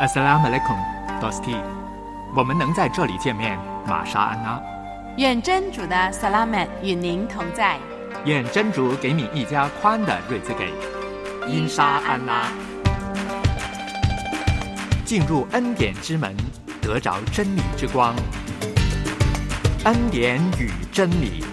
Assalamu alaikum, Dosti。我们能在这里见面，玛莎安娜。愿真主的萨拉曼与您同在。愿真主给你一家宽的瑞兹给。因沙安拉。进入恩典之门，得着真理之光。恩典与真理。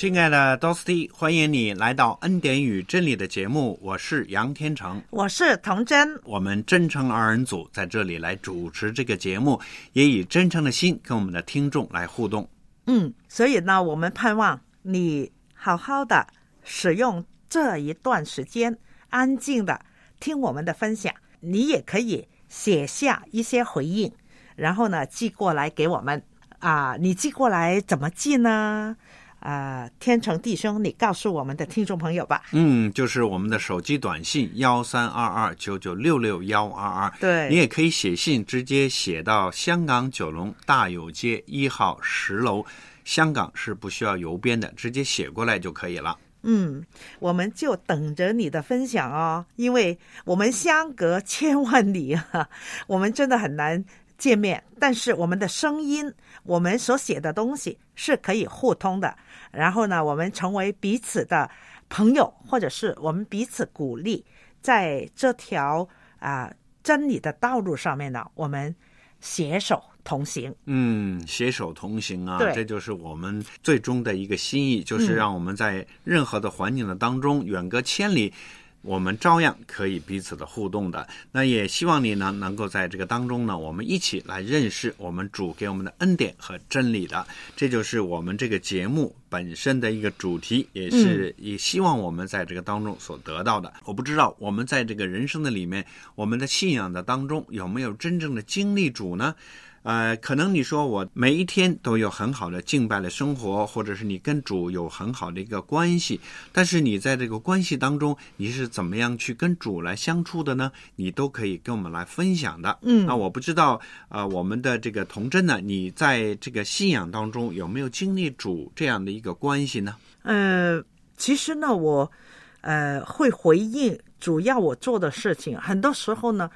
亲爱的 Dosti，欢迎你来到《恩典与真理》的节目，我是杨天成，我是童真，我们真诚二人组在这里来主持这个节目，也以真诚的心跟我们的听众来互动。嗯，所以呢，我们盼望你好好的使用这一段时间，安静的听我们的分享。你也可以写下一些回应，然后呢寄过来给我们。啊，你寄过来怎么寄呢？啊，天成弟兄，你告诉我们的听众朋友吧。嗯，就是我们的手机短信幺三二二九九六六幺二二。对，你也可以写信，直接写到香港九龙大有街一号十楼。香港是不需要邮编的，直接写过来就可以了。嗯，我们就等着你的分享哦，因为我们相隔千万里啊，我们真的很难。见面，但是我们的声音，我们所写的东西是可以互通的。然后呢，我们成为彼此的朋友，或者是我们彼此鼓励，在这条啊真理的道路上面呢，我们携手同行。嗯，携手同行啊，这就是我们最终的一个心意，就是让我们在任何的环境的当中，远隔千里。我们照样可以彼此的互动的，那也希望你呢能够在这个当中呢，我们一起来认识我们主给我们的恩典和真理的，这就是我们这个节目本身的一个主题，也是也希望我们在这个当中所得到的。我不知道我们在这个人生的里面，我们的信仰的当中有没有真正的经历主呢？呃，可能你说我每一天都有很好的敬拜的生活，或者是你跟主有很好的一个关系，但是你在这个关系当中，你是怎么样去跟主来相处的呢？你都可以跟我们来分享的。嗯，那我不知道，呃，我们的这个童真呢，你在这个信仰当中有没有经历主这样的一个关系呢？呃，其实呢，我呃会回应主要我做的事情，很多时候呢，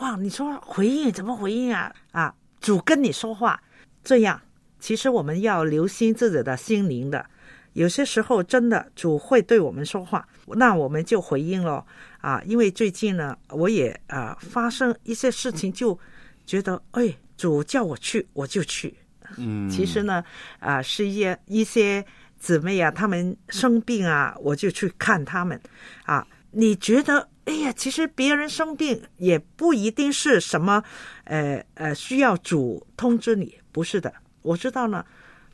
哇，你说回应怎么回应啊？啊？主跟你说话，这样其实我们要留心自己的心灵的。有些时候真的主会对我们说话，那我们就回应了啊。因为最近呢，我也啊发生一些事情，就觉得哎，主叫我去，我就去。嗯，其实呢，啊，是一些一些姊妹啊，他们生病啊，我就去看他们啊。你觉得？哎呀，其实别人生病也不一定是什么，呃呃，需要主通知你，不是的。我知道呢，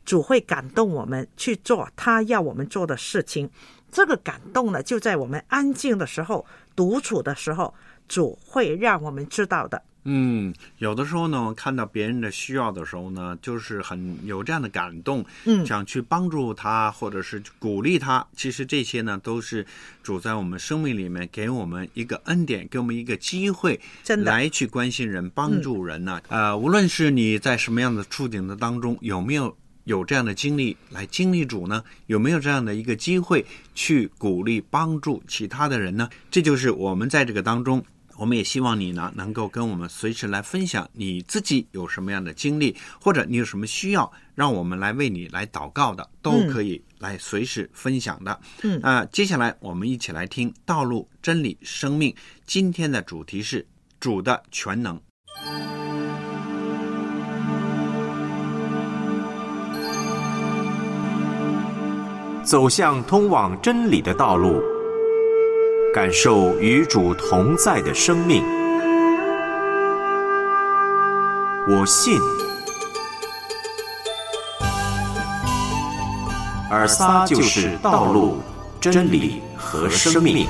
主会感动我们去做他要我们做的事情。这个感动呢，就在我们安静的时候、独处的时候，主会让我们知道的。嗯，有的时候呢，看到别人的需要的时候呢，就是很有这样的感动，嗯，想去帮助他，或者是鼓励他。其实这些呢，都是主在我们生命里面给我们一个恩典，给我们一个机会，真的来去关心人、帮助人呢。呃，无论是你在什么样的处境的当中，有没有有这样的经历来经历主呢？有没有这样的一个机会去鼓励、帮助其他的人呢？这就是我们在这个当中。我们也希望你呢，能够跟我们随时来分享你自己有什么样的经历，或者你有什么需要，让我们来为你来祷告的，都可以来随时分享的。嗯啊，接下来我们一起来听《道路、真理、生命》。今天的主题是主的全能，走向通往真理的道路。感受与主同在的生命，我信。尔撒就是道路、真理和生命。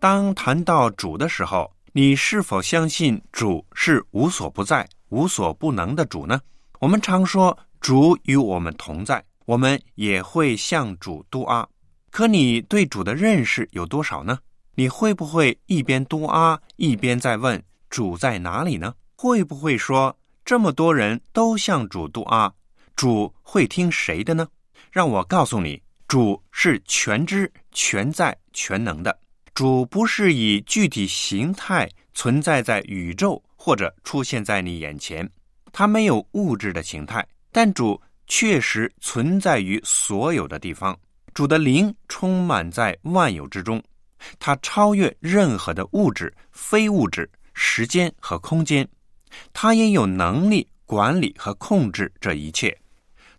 当谈到主的时候，你是否相信主是无所不在、无所不能的主呢？我们常说主与我们同在，我们也会向主嘟阿。可你对主的认识有多少呢？你会不会一边嘟阿一边在问主在哪里呢？会不会说这么多人都向主嘟阿，主会听谁的呢？让我告诉你，主是全知、全在、全能的。主不是以具体形态存在在宇宙，或者出现在你眼前，它没有物质的形态，但主确实存在于所有的地方。主的灵充满在万有之中，它超越任何的物质、非物质、时间和空间，它也有能力管理和控制这一切。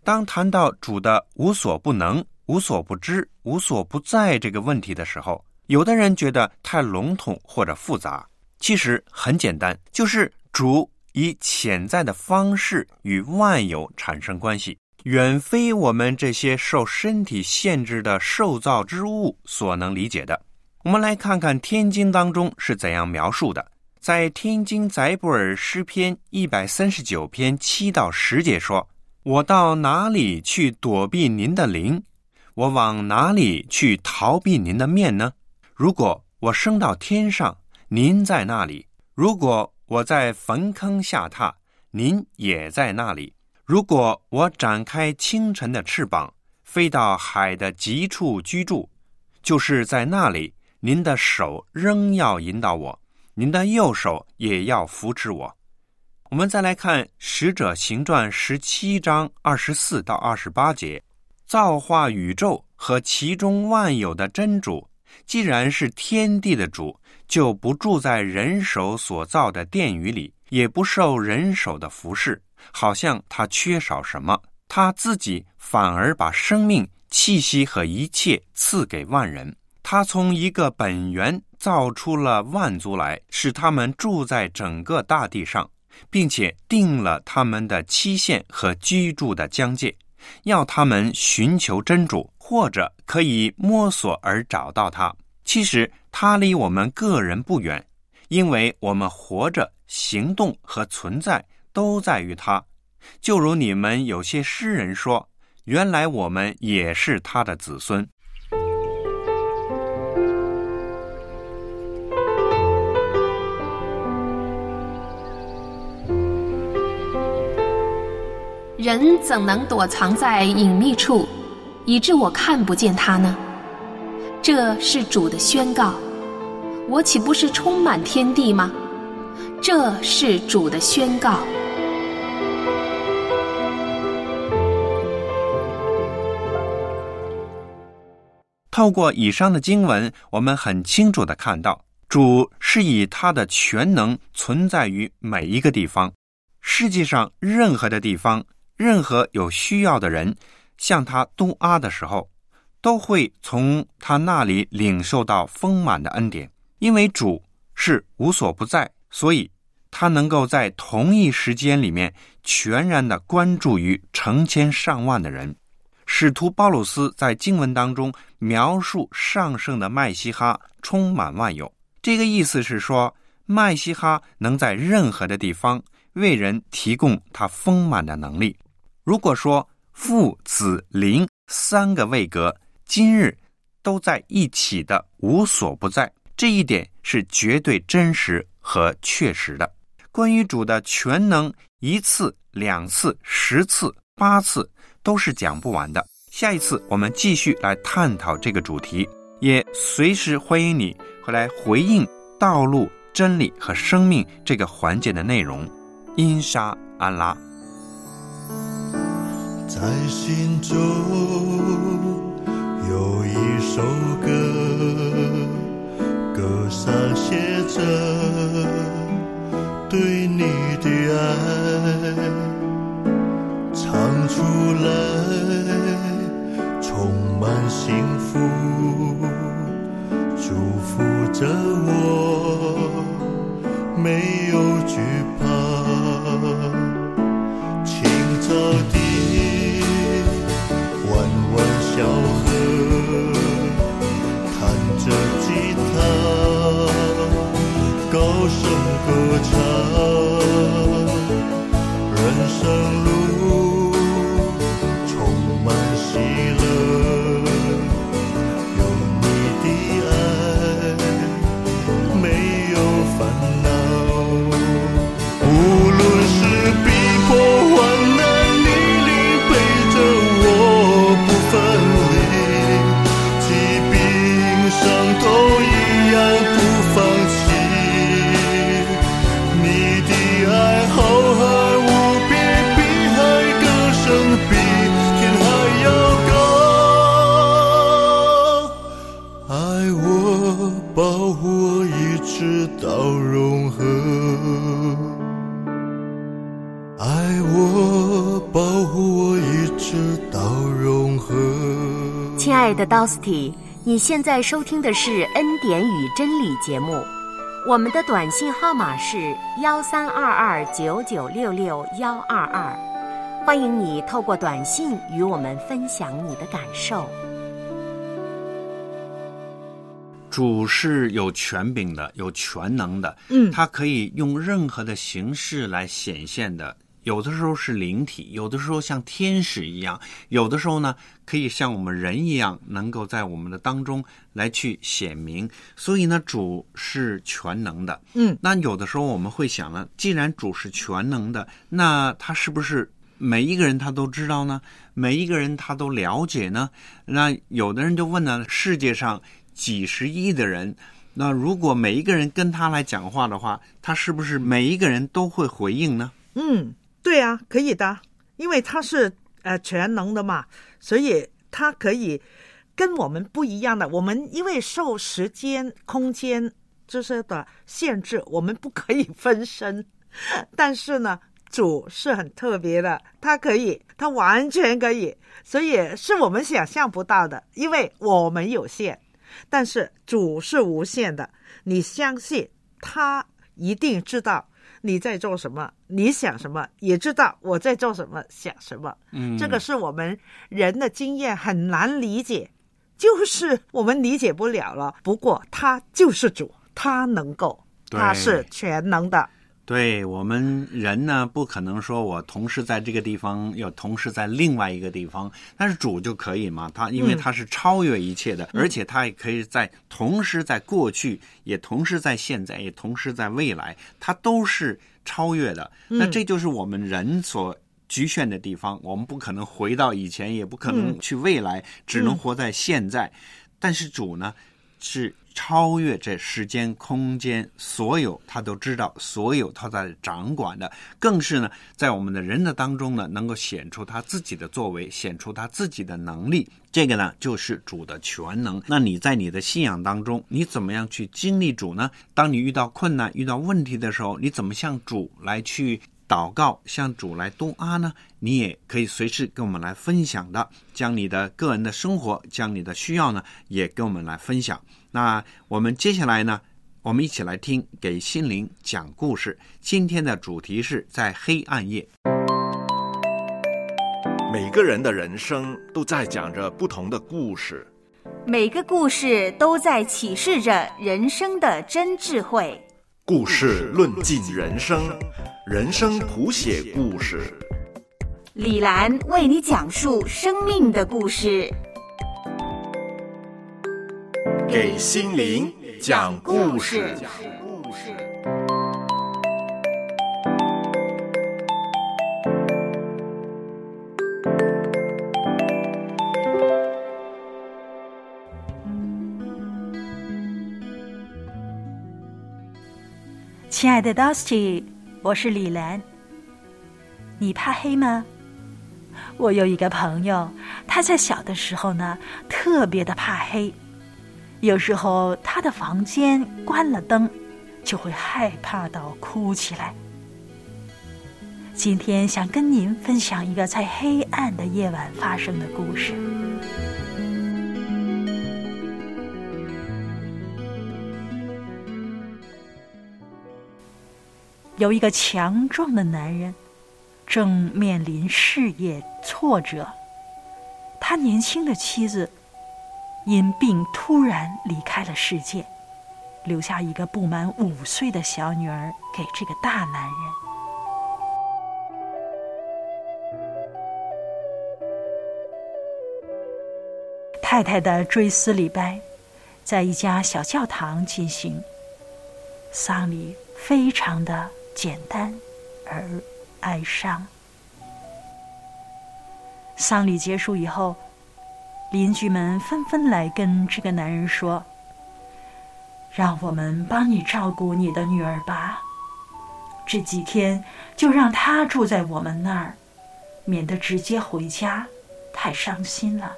当谈到主的无所不能、无所不知、无所不在这个问题的时候，有的人觉得太笼统或者复杂，其实很简单，就是主以潜在的方式与万有产生关系，远非我们这些受身体限制的受造之物所能理解的。我们来看看《天经》当中是怎样描述的。在《天经》载布尔诗篇一百三十九篇七到十节说：“我到哪里去躲避您的灵？我往哪里去逃避您的面呢？”如果我升到天上，您在那里；如果我在坟坑下榻，您也在那里；如果我展开清晨的翅膀，飞到海的极处居住，就是在那里，您的手仍要引导我，您的右手也要扶持我。我们再来看《使者行传》十七章二十四到二十八节：造化宇宙和其中万有的真主。既然是天地的主，就不住在人手所造的殿宇里，也不受人手的服侍，好像他缺少什么。他自己反而把生命、气息和一切赐给万人。他从一个本源造出了万族来，使他们住在整个大地上，并且定了他们的期限和居住的疆界，要他们寻求真主。或者可以摸索而找到他。其实他离我们个人不远，因为我们活着、行动和存在都在于他。就如你们有些诗人说：“原来我们也是他的子孙。”人怎能躲藏在隐秘处？以致我看不见他呢？这是主的宣告，我岂不是充满天地吗？这是主的宣告。透过以上的经文，我们很清楚的看到，主是以他的全能存在于每一个地方，世界上任何的地方，任何有需要的人。向他东阿的时候，都会从他那里领受到丰满的恩典。因为主是无所不在，所以他能够在同一时间里面全然的关注于成千上万的人。使徒鲍鲁斯在经文当中描述上圣的麦西哈充满万有，这个意思是说，麦西哈能在任何的地方为人提供他丰满的能力。如果说，父子灵三个位格，今日都在一起的，无所不在。这一点是绝对真实和确实的。关于主的全能，一次、两次、十次、八次都是讲不完的。下一次我们继续来探讨这个主题，也随时欢迎你回来回应道路、真理和生命这个环节的内容。因沙安拉。在心中有一首歌，歌上写着对你的爱，唱出来充满幸福，祝福着我没有惧怕，清早的。小亲爱的 Dosty，你现在收听的是《恩典与真理》节目，我们的短信号码是幺三二二九九六六幺二二，欢迎你透过短信与我们分享你的感受。主是有权柄的，有全能的，嗯他可以用任何的形式来显现的。有的时候是灵体，有的时候像天使一样，有的时候呢可以像我们人一样，能够在我们的当中来去显明。所以呢，主是全能的。嗯，那有的时候我们会想呢，既然主是全能的，那他是不是每一个人他都知道呢？每一个人他都了解呢？那有的人就问呢，世界上几十亿的人，那如果每一个人跟他来讲话的话，他是不是每一个人都会回应呢？嗯，对啊，可以的，因为他是呃全能的嘛，所以他可以跟我们不一样的。我们因为受时间、空间这些的限制，我们不可以分身。但是呢，主是很特别的，他可以，他完全可以，所以是我们想象不到的，因为我们有限，但是主是无限的。你相信他一定知道你在做什么，你想什么，也知道我在做什么，想什么。嗯这个是我们人的经验很难理解，就是我们理解不了了。不过他就是主，他能够，他是全能的。对我们人呢，不可能说我同时在这个地方，又同时在另外一个地方，但是主就可以嘛？他因为他是超越一切的，而且他也可以在同时在过去，也同时在现在，也同时在未来，他都是超越的。那这就是我们人所。局限的地方，我们不可能回到以前，也不可能去未来，只能活在现在。但是主呢，是超越这时间、空间，所有他都知道，所有他在掌管的，更是呢，在我们的人的当中呢，能够显出他自己的作为，显出他自己的能力。这个呢，就是主的全能。那你在你的信仰当中，你怎么样去经历主呢？当你遇到困难、遇到问题的时候，你怎么向主来去？祷告向主来东阿呢，你也可以随时跟我们来分享的，将你的个人的生活，将你的需要呢，也跟我们来分享。那我们接下来呢，我们一起来听给心灵讲故事。今天的主题是在黑暗夜。每个人的人生都在讲着不同的故事，每个故事都在启示着人生的真智慧。故事论尽人生，人生谱写故事。李兰为你讲述生命的故事，给心灵讲故事。亲爱的 Dusty，我是李兰。你怕黑吗？我有一个朋友，他在小的时候呢，特别的怕黑。有时候他的房间关了灯，就会害怕到哭起来。今天想跟您分享一个在黑暗的夜晚发生的故事。有一个强壮的男人，正面临事业挫折。他年轻的妻子因病突然离开了世界，留下一个不满五岁的小女儿给这个大男人。太太的追思礼拜在一家小教堂进行，丧礼非常的简单而哀伤。丧礼结束以后，邻居们纷纷来跟这个男人说：“让我们帮你照顾你的女儿吧，这几天就让她住在我们那儿，免得直接回家，太伤心了。”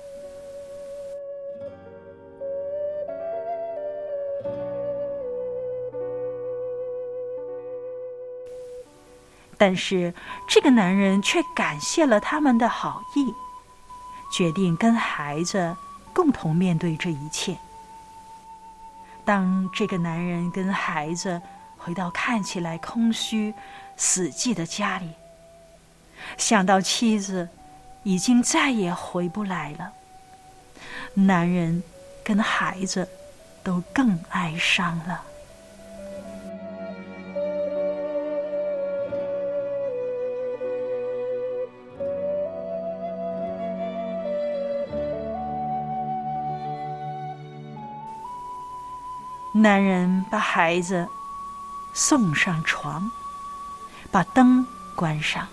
但是这个男人却感谢了他们的好意，决定跟孩子共同面对这一切。当这个男人跟孩子回到看起来空虚、死寂的家里，想到妻子已经再也回不来了，男人跟孩子都更哀伤了。男人把孩子送上床，把灯关上，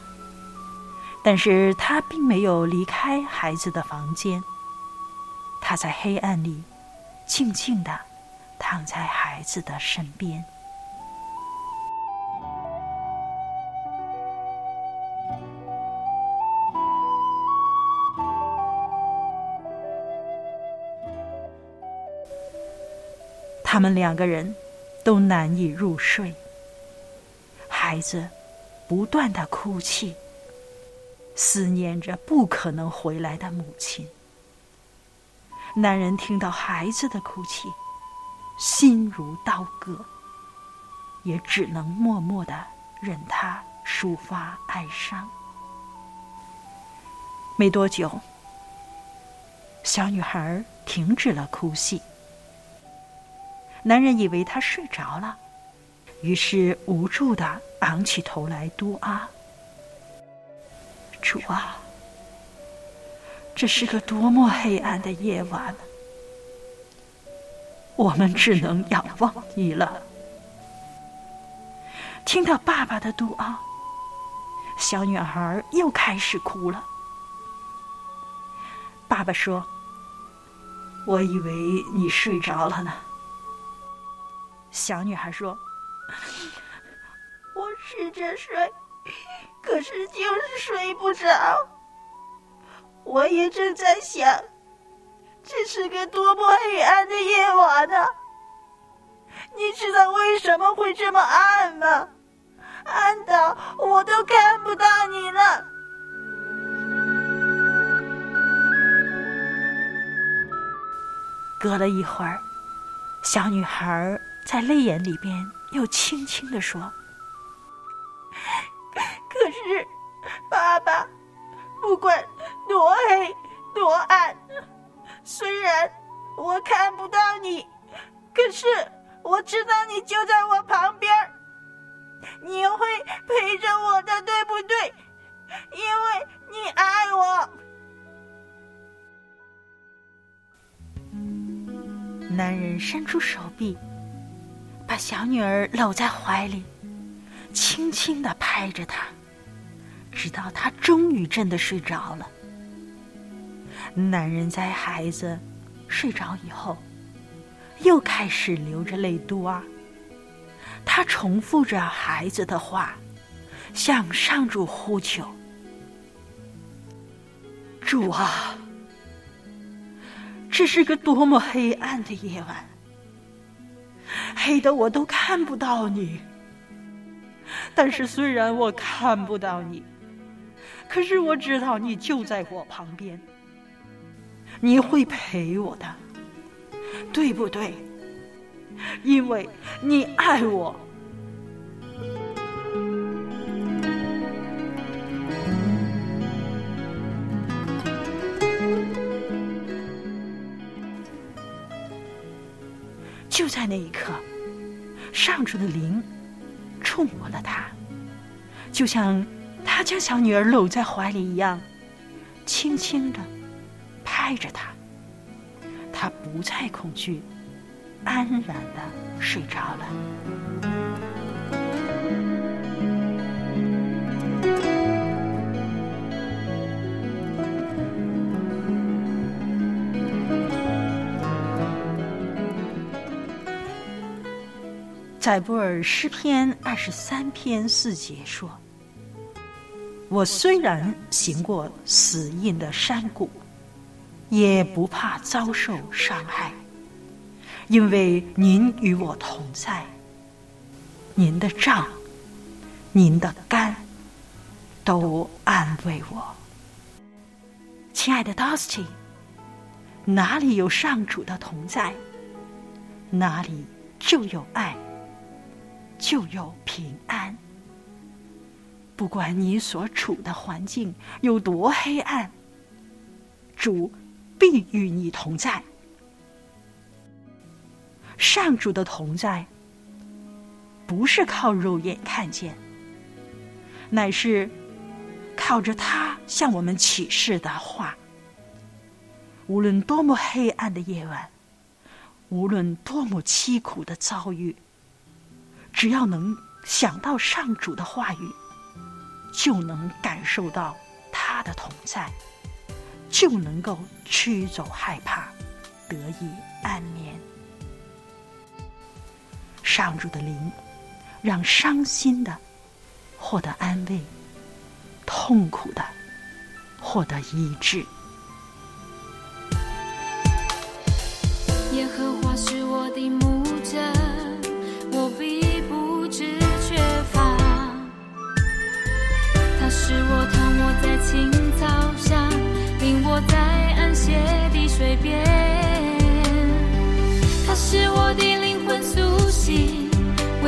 但是他并没有离开孩子的房间。他在黑暗里静静的躺在孩子的身边。他们两个人都难以入睡，孩子不断的哭泣，思念着不可能回来的母亲。男人听到孩子的哭泣，心如刀割，也只能默默的任他抒发哀伤。没多久，小女孩停止了哭泣。男人以为他睡着了，于是无助的昂起头来嘟啊：“主啊，这是个多么黑暗的夜晚，我们只能仰望你了。”听到爸爸的嘟啊，小女孩又开始哭了。爸爸说：“我以为你睡着了呢。”小女孩说：“我试着睡，可是就是睡不着。我也正在想，这是个多么黑暗的夜晚呢？你知道为什么会这么暗吗？暗到我都看不到你了。”隔了一会儿，小女孩。在泪眼里边，又轻轻的说：“ 可是，爸爸，不管多黑多暗，虽然我看不到你，可是我知道你就在我旁边，你会陪着我的，对不对？因为你爱我。”男人伸出手臂。把小女儿搂在怀里，轻轻的拍着她，直到她终于真的睡着了。男人在孩子睡着以后，又开始流着泪嘟啊。他重复着孩子的话，向上主呼求：“主啊，这是个多么黑暗的夜晚！”黑的我都看不到你，但是虽然我看不到你，可是我知道你就在我旁边，你会陪我的，对不对？因为你爱我。就在那一刻，上主的灵触摸了他，就像他将小女儿搂在怀里一样，轻轻的拍着她，她不再恐惧，安然的睡着了。在布尔诗篇二十三篇四节说：“我虽然行过死荫的山谷，也不怕遭受伤害，因为您与我同在。您的杖，您的肝，都安慰我。亲爱的 Dusty，哪里有上主的同在，哪里就有爱，就有平安。不管你所处的环境有多黑暗，主必与你同在。上主的同在，不是靠肉眼看见，乃是靠着他向我们启示的话。无论多么黑暗的夜晚，无论多么凄苦的遭遇，只要能想到上主的话语。就能感受到他的同在，就能够驱走害怕，得以安眠。上主的灵，让伤心的获得安慰，痛苦的获得医治。耶和华是我的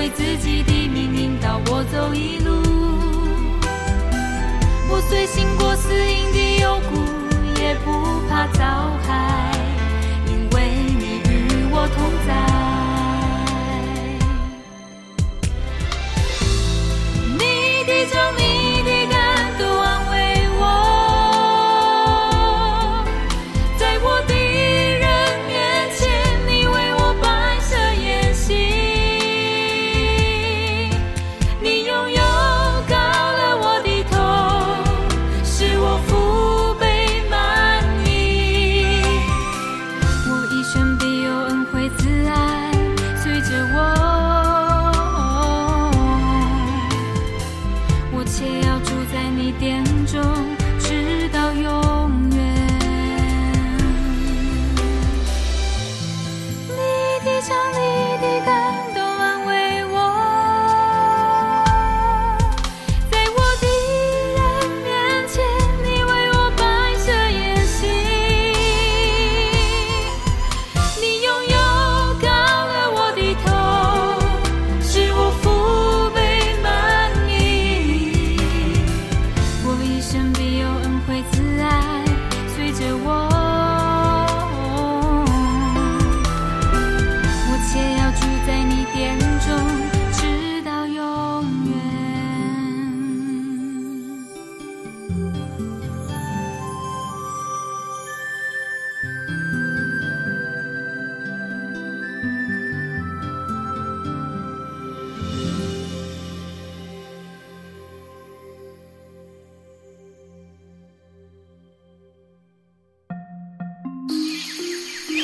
为自己的命引导我走一路。我虽行过死荫的幽谷，也不怕遭害，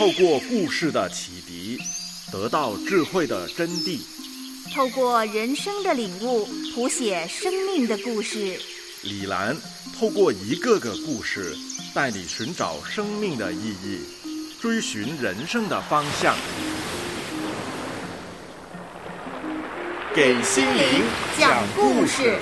透过故事的启迪，得到智慧的真谛；透过人生的领悟，谱写生命的故事。李兰透过一个个故事，带你寻找生命的意义，追寻人生的方向，给心灵讲故事。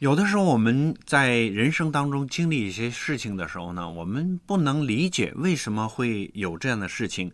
有的时候，我们在人生当中经历一些事情的时候呢，我们不能理解为什么会有这样的事情。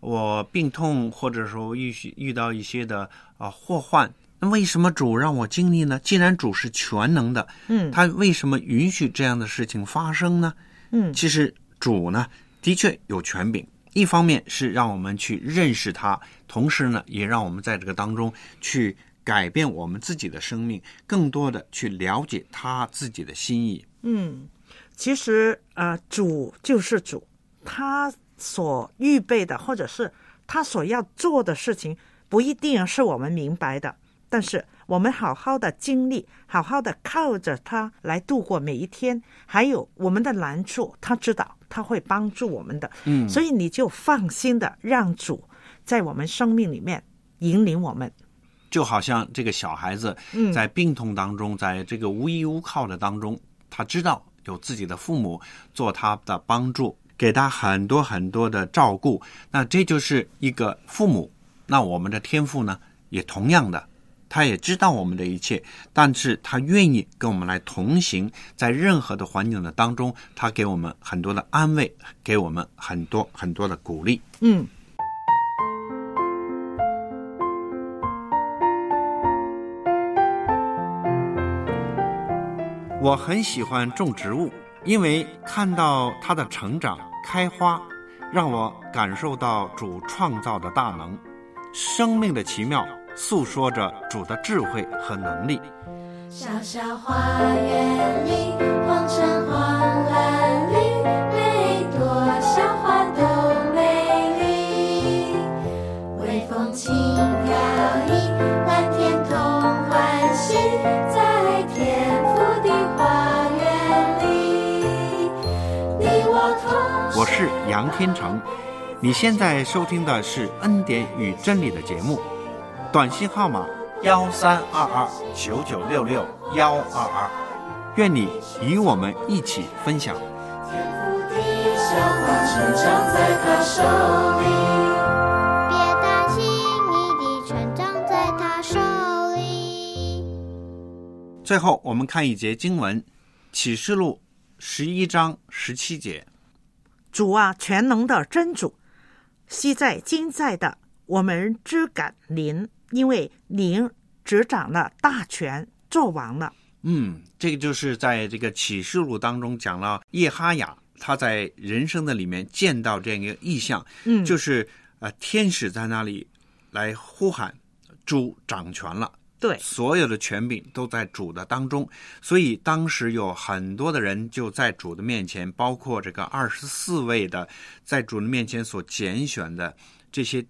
我病痛，或者说遇遇到一些的啊祸患，那为什么主让我经历呢？既然主是全能的，嗯，他为什么允许这样的事情发生呢？嗯，其实主呢，的确有权柄。一方面是让我们去认识他，同时呢，也让我们在这个当中去。改变我们自己的生命，更多的去了解他自己的心意。嗯，其实呃，主就是主，他所预备的，或者是他所要做的事情，不一定是我们明白的。但是我们好好的经历，好好的靠着他来度过每一天，还有我们的难处，他知道他会帮助我们的。嗯，所以你就放心的让主在我们生命里面引领我们。就好像这个小孩子在病痛当中，在这个无依无靠的当中，他知道有自己的父母做他的帮助，给他很多很多的照顾。那这就是一个父母。那我们的天赋呢，也同样的，他也知道我们的一切，但是他愿意跟我们来同行，在任何的环境的当中，他给我们很多的安慰，给我们很多很多的鼓励。嗯。我很喜欢种植物，因为看到它的成长、开花，让我感受到主创造的大能，生命的奇妙，诉说着主的智慧和能力。小小花园是杨天成，你现在收听的是《恩典与真理》的节目，短信号码幺三二二九九六六幺二二，愿你与我们一起分享。小花成长在他手里。别担心，你的成长在他手里。最后，我们看一节经文，《启示录》十一章十七节。主啊，全能的真主，昔在今在的，我们只感您，因为您执掌了大权，做王了。嗯，这个就是在这个启示录当中讲了叶哈雅他在人生的里面见到这样一个意象，嗯就是呃天使在那里来呼喊主掌权了。对，所有的权柄都在主的当中，所以当时有很多的人就在主的面前，包括这个二十四位的在主的面前所拣选的这些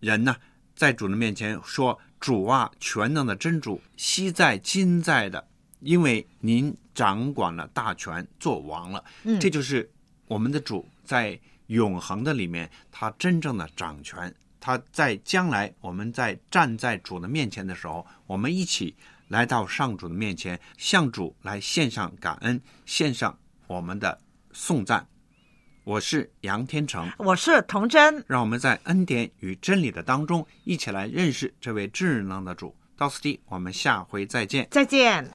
人呢，在主的面前说：“主啊，全能的真主，昔在今在的，因为您掌管了大权，做王了。”嗯这就是我们的主在永恒的里面，他真正的掌权。他在将来，我们在站在主的面前的时候，我们一起来到上主的面前，向主来献上感恩，献上我们的颂赞。我是杨天成，我是童真，让我们在恩典与真理的当中，一起来认识这位智能的主。到此地，我们下回再见。再见。